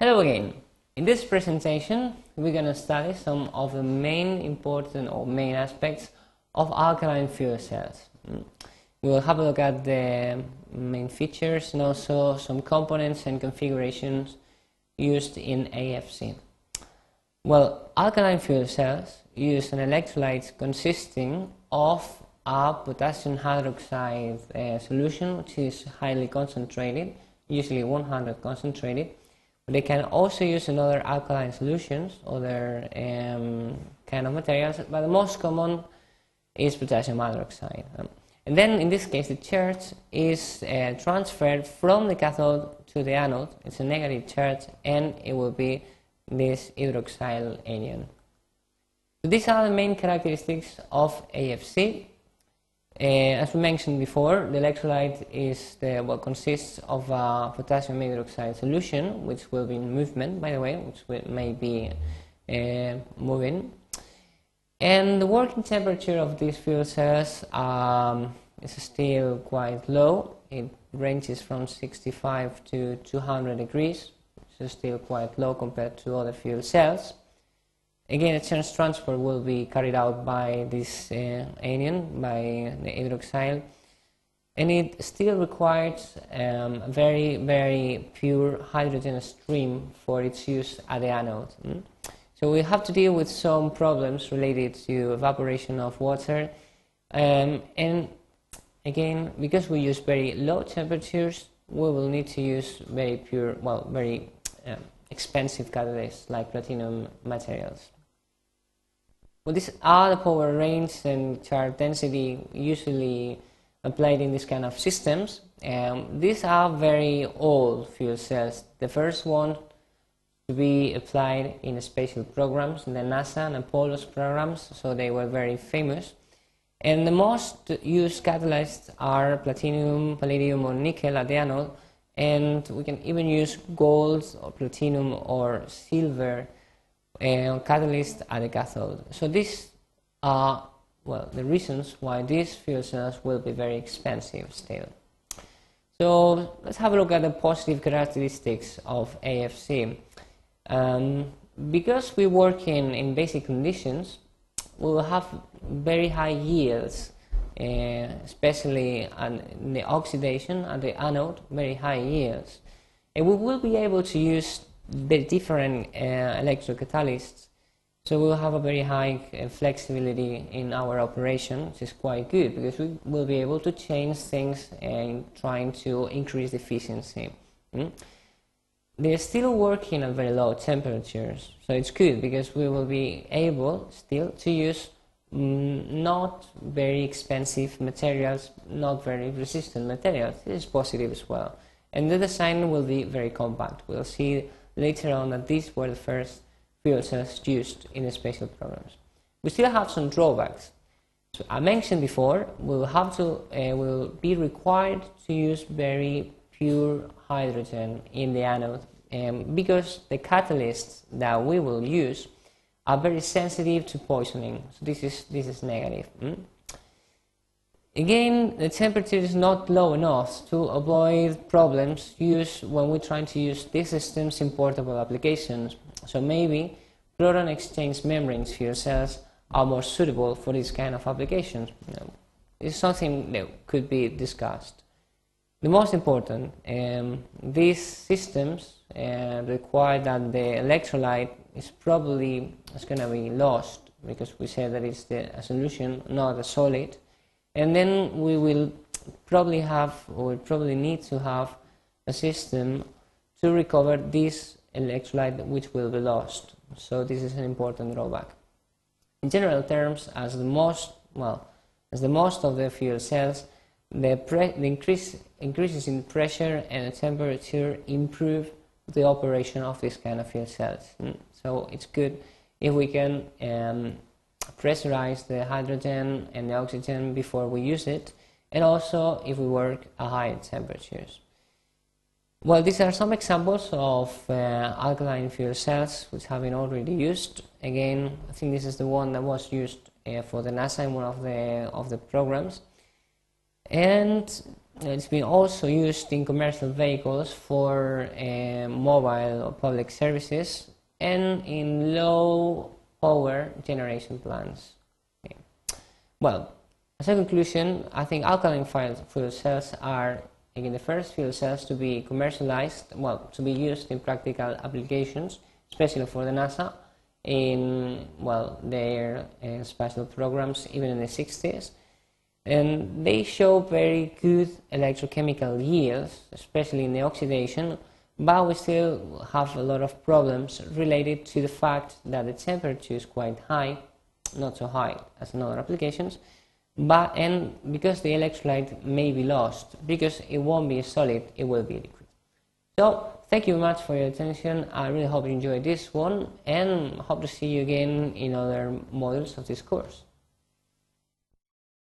Hello again. In this presentation, we're going to study some of the main important or main aspects of alkaline fuel cells. Mm. We'll have a look at the main features and also some components and configurations used in AFC. Well, alkaline fuel cells use an electrolyte consisting of a potassium hydroxide uh, solution which is highly concentrated, usually 100 concentrated. But they can also use another alkaline solutions, other um, kind of materials, but the most common is potassium hydroxide. Um, and then in this case the charge is uh, transferred from the cathode to the anode, it's a negative charge, and it will be this hydroxyl anion. So these are the main characteristics of AFC. Uh, as we mentioned before, the electrolyte is the, well, consists of a potassium hydroxide solution, which will be in movement, by the way, which will, may be uh, moving. And the working temperature of these fuel cells um, is still quite low. It ranges from 65 to 200 degrees, which is still quite low compared to other fuel cells. Again, a charge transfer will be carried out by this uh, anion, by the hydroxyl, and it still requires um, a very, very pure hydrogen stream for its use at the anode. Mm? So we have to deal with some problems related to evaporation of water, um, and again, because we use very low temperatures, we will need to use very pure, well, very um, expensive catalysts like platinum materials. Well, these are the power range and charge density usually applied in this kind of systems. Um, these are very old fuel cells. The first one to be applied in special programs, in the NASA and Apollo's programs, so they were very famous. And the most used catalysts are platinum, palladium, or nickel at the anode, and we can even use gold or platinum or silver and catalyst at the cathode. So these are well the reasons why these fuel cells will be very expensive still. So let's have a look at the positive characteristics of AFC. Um, because we work in, in basic conditions, we will have very high yields, uh, especially in the oxidation at the anode, very high yields. And we will be able to use very different uh, electrocatalysts. So we'll have a very high uh, flexibility in our operation, which is quite good because we will be able to change things and trying to increase the efficiency. Mm? They're still working at very low temperatures, so it's good because we will be able still to use mm, not very expensive materials, not very resistant materials. This is positive as well. And the design will be very compact. We'll see later on that these were the first fuel cells used in the special programs. We still have some drawbacks. So I mentioned before, we'll have to, uh, will be required to use very pure hydrogen in the anode um, because the catalysts that we will use are very sensitive to poisoning. So this is, this is negative. Mm? Again, the temperature is not low enough to avoid problems used when we're trying to use these systems in portable applications. So maybe proton exchange membranes fuel cells are more suitable for this kind of applications. It's something that could be discussed. The most important, um, these systems uh, require that the electrolyte is probably is going to be lost because we said that it's the, a solution, not a solid and then we will probably have or probably need to have a system to recover this electrolyte which will be lost. So this is an important drawback. In general terms, as the most well, as the most of the fuel cells, the, the increase, increases in pressure and temperature improve the operation of this kind of fuel cells. Mm. So it's good if we can um, pressurize the hydrogen and the oxygen before we use it, and also if we work at high temperatures. Well, these are some examples of uh, alkaline fuel cells which have been already used. Again, I think this is the one that was used uh, for the NASA in one of the of the programs. And it's been also used in commercial vehicles for uh, mobile or public services and in low power generation plants. Okay. Well, as a conclusion, I think alkaline fuel cells are again the first fuel cells to be commercialized, well, to be used in practical applications, especially for the NASA in well their uh, special programs even in the 60s and they show very good electrochemical yields especially in the oxidation but we still have a lot of problems related to the fact that the temperature is quite high not so high as in other applications but and because the electrolyte may be lost because it won't be solid it will be liquid so thank you very much for your attention. I really hope you enjoyed this one and hope to see you again in other modules of this course.